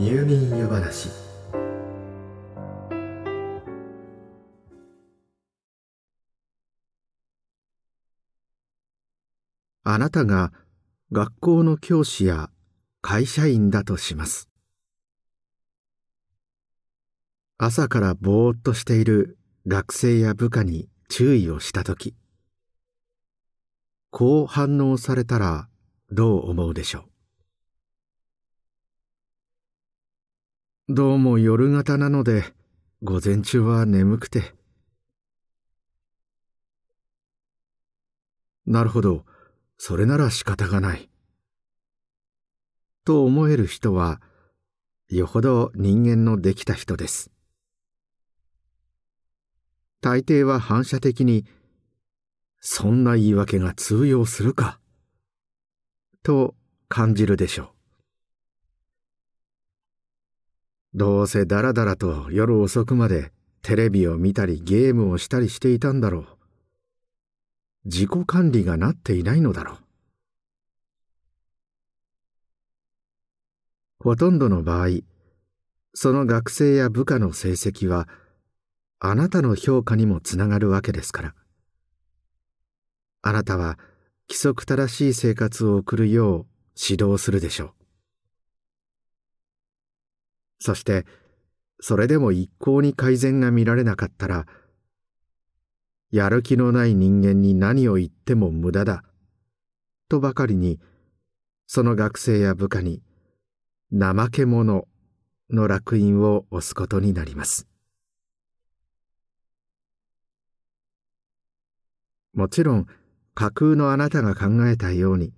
入眠湯話。あなたが学校の教師や会社員だとします。朝からぼーっとしている学生や部下に注意をしたときこう反応されたらどう思うでしょう？どうも夜型なので午前中は眠くて。なるほど。それなら仕方がない。と思える人はよほど人間のできた人です。大抵は反射的にそんな言い訳が通用するかと感じるでしょう。どうせだらだらと夜遅くまでテレビを見たりゲームをしたりしていたんだろう。自己管理がなっていないのだろう。ほとんどの場合その学生や部下の成績はあなたの評価にもつながるわけですから。あなたは規則正しい生活を送るよう指導するでしょう。そしてそれでも一向に改善が見られなかったらやる気のない人間に何を言っても無駄だとばかりにその学生や部下に怠け者の烙印を押すことになります。もちろん架空のあなたが考えたように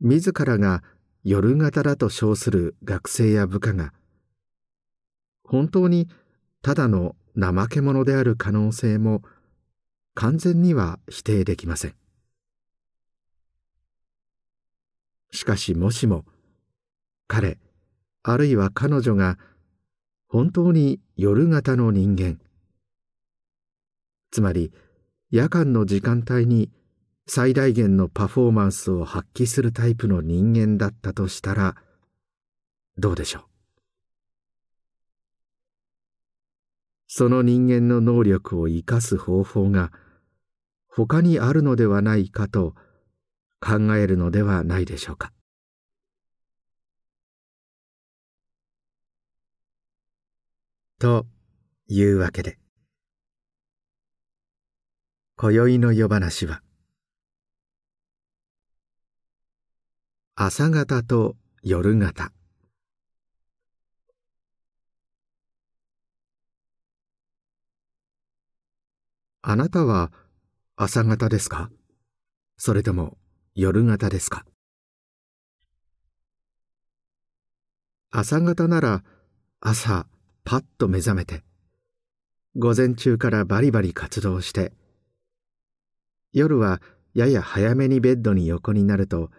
自らが夜型だと称する学生や部下が本当にただの怠け者である可能性も完全には否定できません。しかしもしも彼あるいは彼女が本当に夜型の人間つまり夜間の時間帯に最大限のパフォーマンスを発揮するタイプの人間だったとしたらどうでしょう？その人間の能力を生かす方法が他にあるのではないかと考えるのではないでしょうか？というわけで今宵の夜話は朝方と夜方。あなたは朝方ですか？それとも夜方ですか？朝方なら朝パッと目覚めて午前中からバリバリ活動して夜はやや早めにベッドに横になると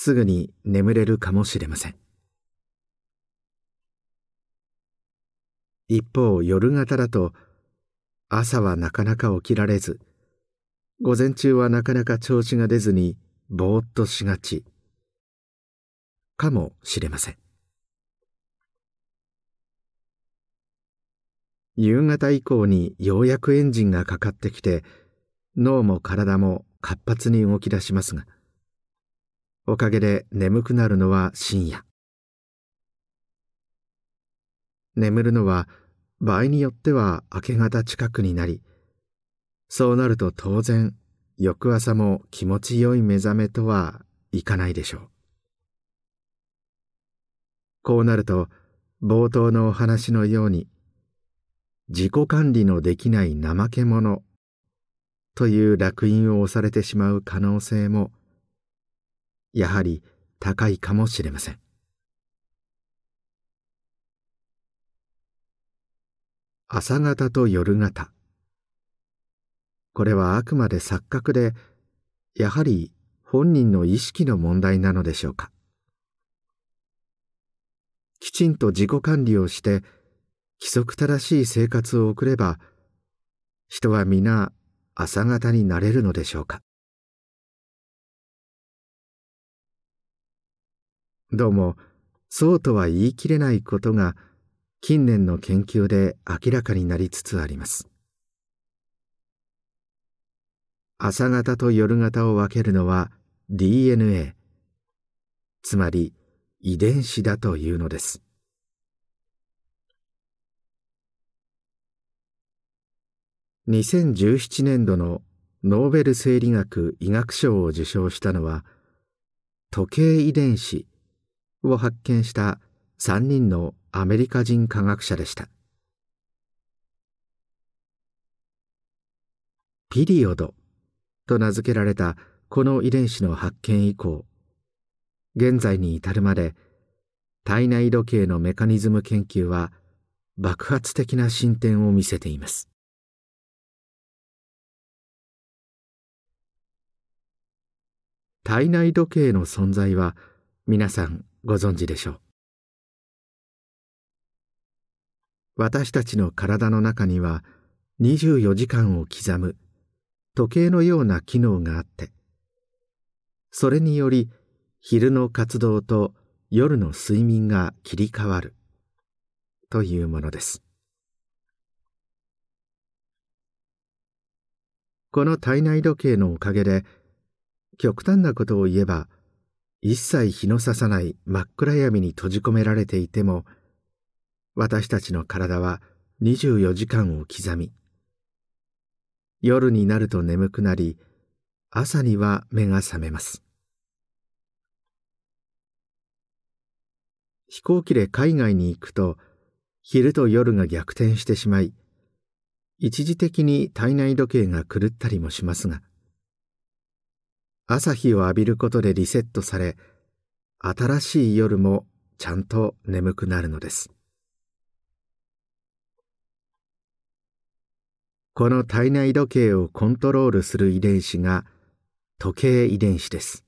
すぐに眠れるかもしれません。一方夜型だと朝はなかなか起きられず午前中はなかなか調子が出ずにぼーっとしがちかもしれません。夕方以降にようやくエンジンがかかってきて脳も体も活発に動き出しますがおかげで眠くなるのは深夜。眠るのは場合によっては明け方近くになりそうなると当然翌朝も気持ちよい目覚めとはいかないでしょう。こうなると冒頭のお話のように自己管理のできない怠け者という烙印を押されてしまう可能性もやはり高いかもしれません。朝方と夜方。これはあくまで錯覚でやはり本人の意識の問題なのでしょうか。きちんと自己管理をして規則正しい生活を送れば人は皆朝方になれるのでしょうか。どうもそうとは言い切れないことが近年の研究で明らかになりつつあります。朝型と夜型を分けるのは DNA つまり遺伝子だというのです。2017年度のノーベル生理学医学賞を受賞したのは時計遺伝子を発見した3人のアメリカ人科学者でした。ピリオドと名付けられたこの遺伝子の発見以降現在に至るまで体内時計のメカニズム研究は爆発的な進展を見せています。体内時計の存在は皆さんご存知でしょう。私たちの体の中には24時間を刻む時計のような機能があってそれにより昼の活動と夜の睡眠が切り替わるというものです。この体内時計のおかげで極端なことを言えば一切日の差さない真っ暗闇に閉じ込められていても私たちの体は24時間を刻み夜になると眠くなり朝には目が覚めます。飛行機で海外に行くと昼と夜が逆転してしまい一時的に体内時計が狂ったりもしますが朝日を浴びることでリセットされ新しい夜もちゃんと眠くなるのです。この体内時計をコントロールする遺伝子が時計遺伝子です。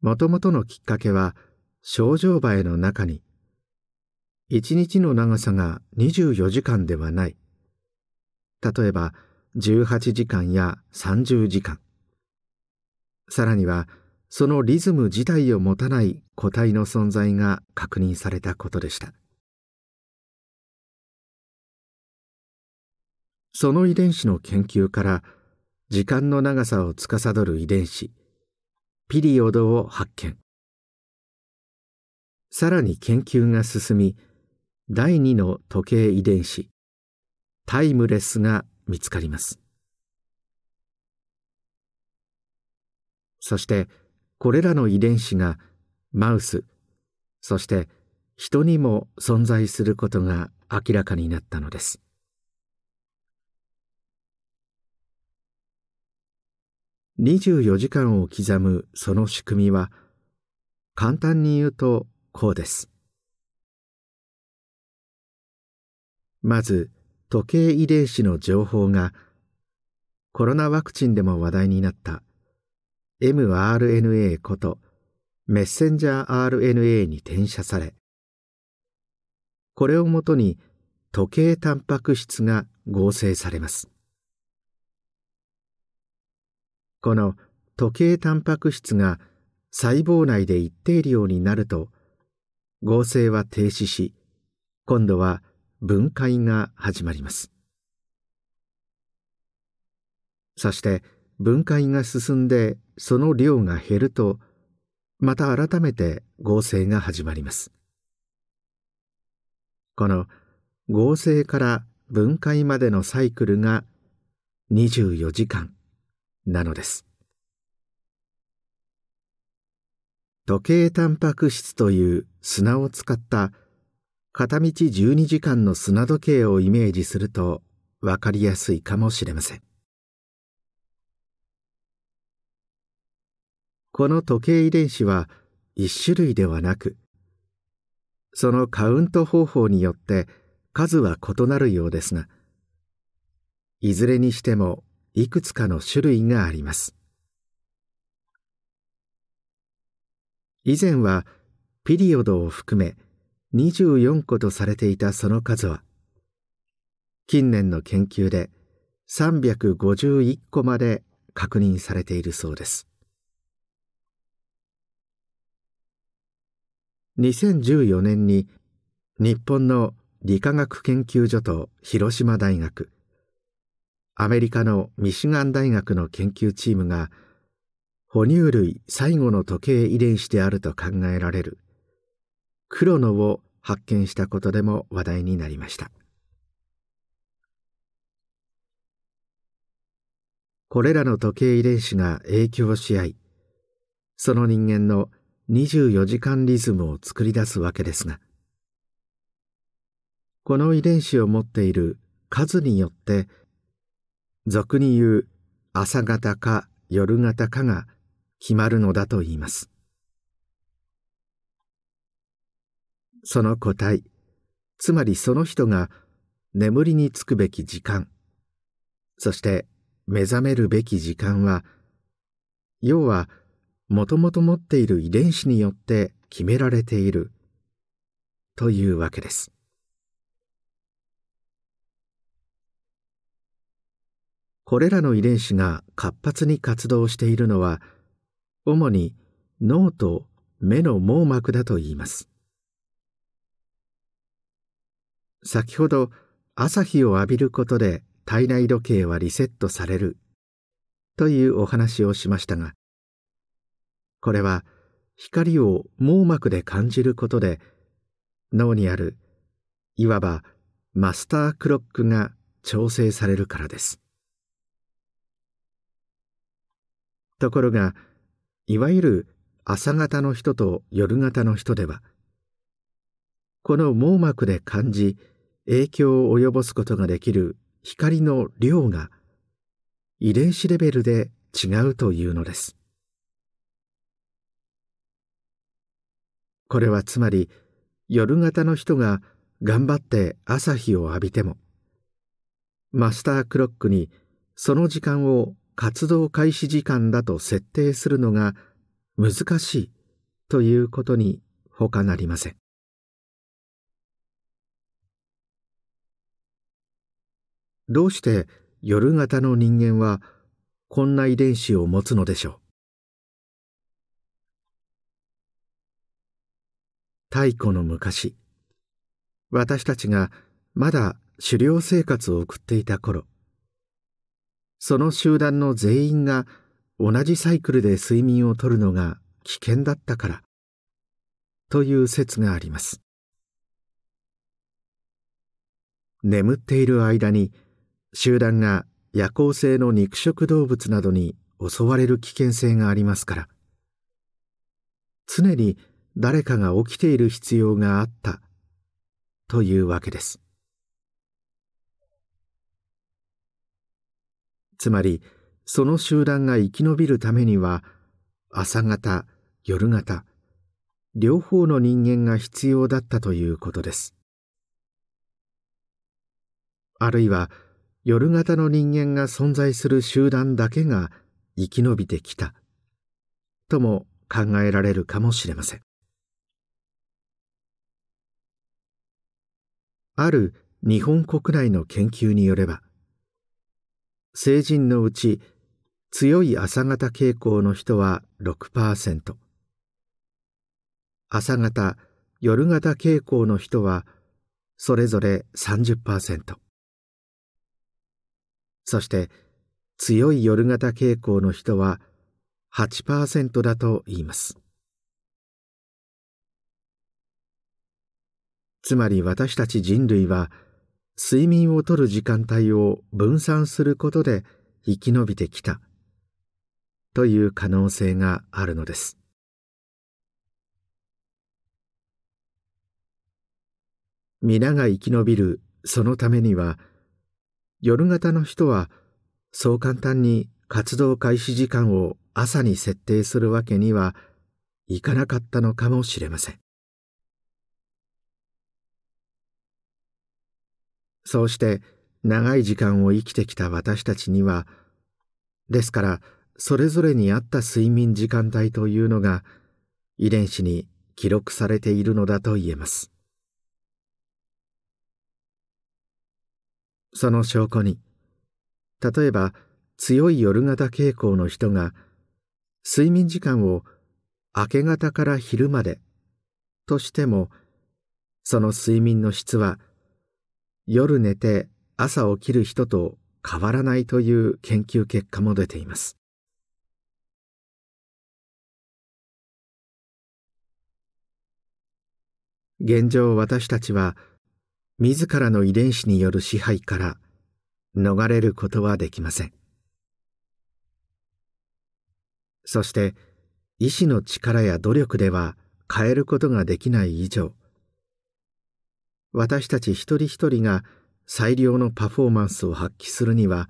もともとのきっかけは症状場の中に一日の長さが24時間ではない。例えば18時間や30時間。さらにはそのリズム自体を持たない個体の存在が確認されたことでした。その遺伝子の研究から時間の長さを司る遺伝子ピリオドを発見。さらに研究が進み第二の時計遺伝子タイムレスが見つかります。そしてこれらの遺伝子がマウスそして人にも存在することが明らかになったのです。24時間を刻むその仕組みは簡単に言うとこうです。まず時計遺伝子の情報がコロナワクチンでも話題になった mRNA ことメッセンジャー RNA に転写されこれをもとに時計タンパク質が合成されますこの時計タンパク質が細胞内で一定量になると合成は停止し今度は分解が始まります。そして分解が進んでその量が減るとまた改めて合成が始まります。この合成から分解までのサイクルが24時間なのです。時計タンパク質という砂を使った片道12時間の砂時計をイメージすると分かりやすいかもしれません。この時計遺伝子は一種類ではなくそのカウント方法によって数は異なるようですがいずれにしてもいくつかの種類があります。以前はピリオドを含め24個とされていたその数は近年の研究で351個まで確認されているそうです。2014年に日本の理化学研究所と広島大学アメリカのミシガン大学の研究チームが哺乳類最後の時計遺伝子であると考えられるクロノを発見したことでも話題になりました。これらの時計遺伝子が影響し合いその人間の24時間リズムを作り出すわけですがこの遺伝子を持っている数によって俗に言う朝型か夜型かが決まるのだと言います。その個体つまりその人が眠りにつくべき時間。そして目覚めるべき時間は要はもともと持っている遺伝子によって決められている。というわけです。これらの遺伝子が活発に活動しているのは主に脳と目の網膜だといいます。先ほど朝日を浴びることで体内時計はリセットされるというお話をしましたがこれは光を網膜で感じることで脳にあるいわばマスタークロックが調整されるからです。ところがいわゆる朝型の人と夜型の人ではこの網膜で感じ影響を及ぼすことができる光の量が遺伝子レベルで違うというのですこれはつまり夜型の人が頑張って朝日を浴びてもマスタークロックにその時間を活動開始時間だと設定するのが難しいということに他なりません。どうして夜型の人間はこんな遺伝子を持つのでしょう？太古の昔私たちがまだ狩猟生活を送っていた頃その集団の全員が同じサイクルで睡眠をとるのが危険だったからという説があります。眠っている間に集団が夜行性の肉食動物などに襲われる危険性がありますから。常に誰かが起きている必要があった。というわけです。つまりその集団が生き延びるためには朝方夜型両方の人間が必要だったということです。あるいは夜型の人間が存在する集団だけが生き延びてきた。とも考えられるかもしれません。ある日本国内の研究によれば成人のうち強い朝型傾向の人は6%朝型夜型傾向の人はそれぞれ30%そして強い夜型傾向の人は8%だと言います。つまり私たち人類は睡眠をとる時間帯を分散することで生き延びてきた。という可能性があるのです。皆が生き延びるそのためには夜型の人はそう簡単に活動開始時間を朝に設定するわけにはいかなかったのかもしれません。そうして長い時間を生きてきた私たちにはですからそれぞれに合った睡眠時間帯というのが遺伝子に記録されているのだと言えます。その証拠に。例えば強い夜型傾向の人が睡眠時間を明け方から昼までとしてもその睡眠の質は夜寝て朝起きる人と変わらないという研究結果も出ています。現状私たちは自らの遺伝子による支配から逃れることはできません。そして意志の力や努力では変えることができない以上私たち一人一人が最良のパフォーマンスを発揮するには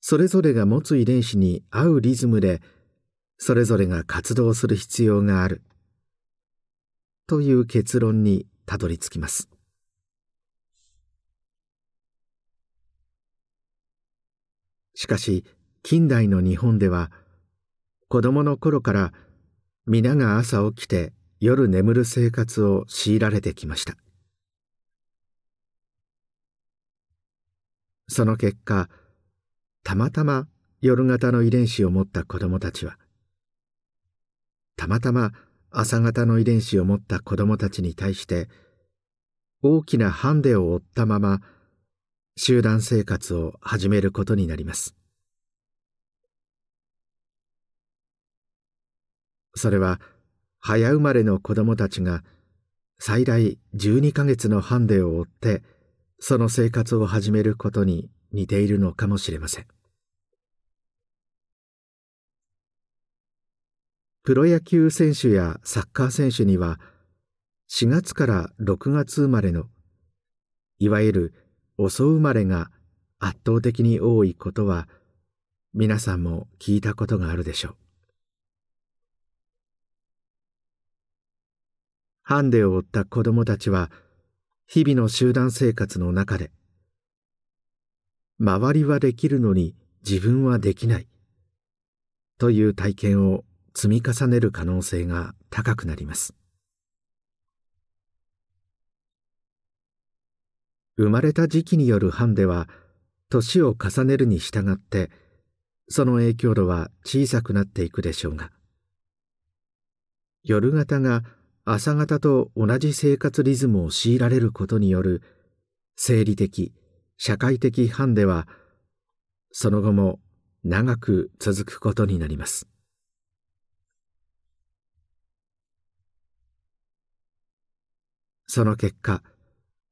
それぞれが持つ遺伝子に合うリズムでそれぞれが活動する必要があるという結論にたどり着きます。しかし近代の日本では子供の頃から皆が朝起きて夜眠る生活を強いられてきました。その結果たまたま夜型の遺伝子を持った子供たちはたまたま朝型の遺伝子を持った子供たちに対して大きなハンデを負ったまま集団生活を始めることになります。それは早生まれの子供たちが最大12ヶ月のハンデを負ってその生活を始めることに似ているのかもしれません。プロ野球選手やサッカー選手には4月から6月生まれのいわゆる遅生まれが圧倒的に多いことは皆さんも聞いたことがあるでしょう。ハンデを負った子供たちは日々の集団生活の中で周りはできるのに自分はできないという体験を積み重ねる可能性が高くなります。生まれた時期によるハンデは年を重ねるに従ってその影響度は小さくなっていくでしょうが夜型が朝方と同じ生活リズムを強いられることによる生理的社会的ハンデはその後も長く続くことになります。その結果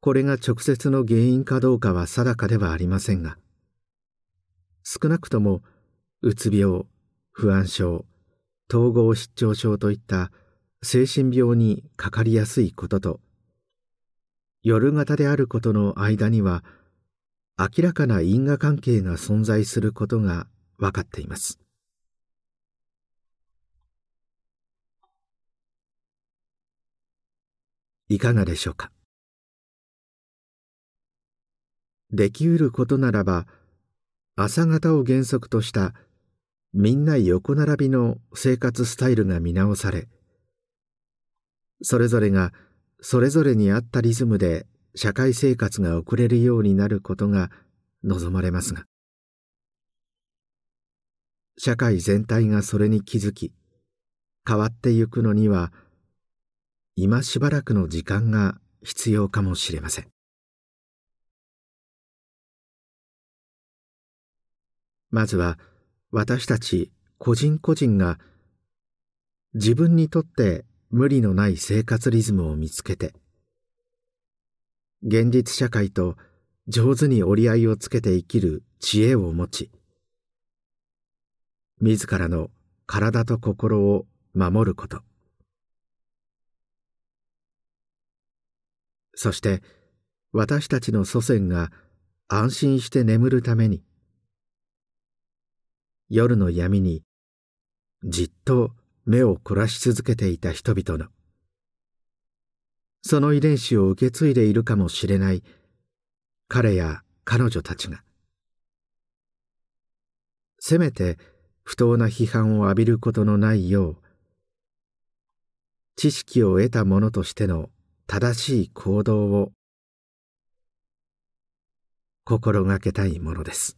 これが直接の原因かどうかは定かではありませんが少なくともうつ病不安症統合失調症といった精神病にかかりやすいことと夜型であることの間には明らかな因果関係が存在することが分かっています。いかがでしょうか？できうることならば朝方を原則としたみんな横並びの生活スタイルが見直されそれぞれがそれぞれに合ったリズムで社会生活が送れるようになることが望まれますが社会全体がそれに気づき変わってゆくのには今しばらくの時間が必要かもしれません。まずは私たち個人個人が自分にとって無理のない生活リズムを見つけて現実社会と上手に折り合いをつけて生きる知恵を持ち自らの体と心を守ること。そして私たちの祖先が安心して眠るために夜の闇にじっと目を凝らし続けていた人々の。その遺伝子を受け継いでいるかもしれない彼や彼女たちが。せめて不当な批判を浴びることのないよう知識を得た者としての正しい行動を心がけたいものです。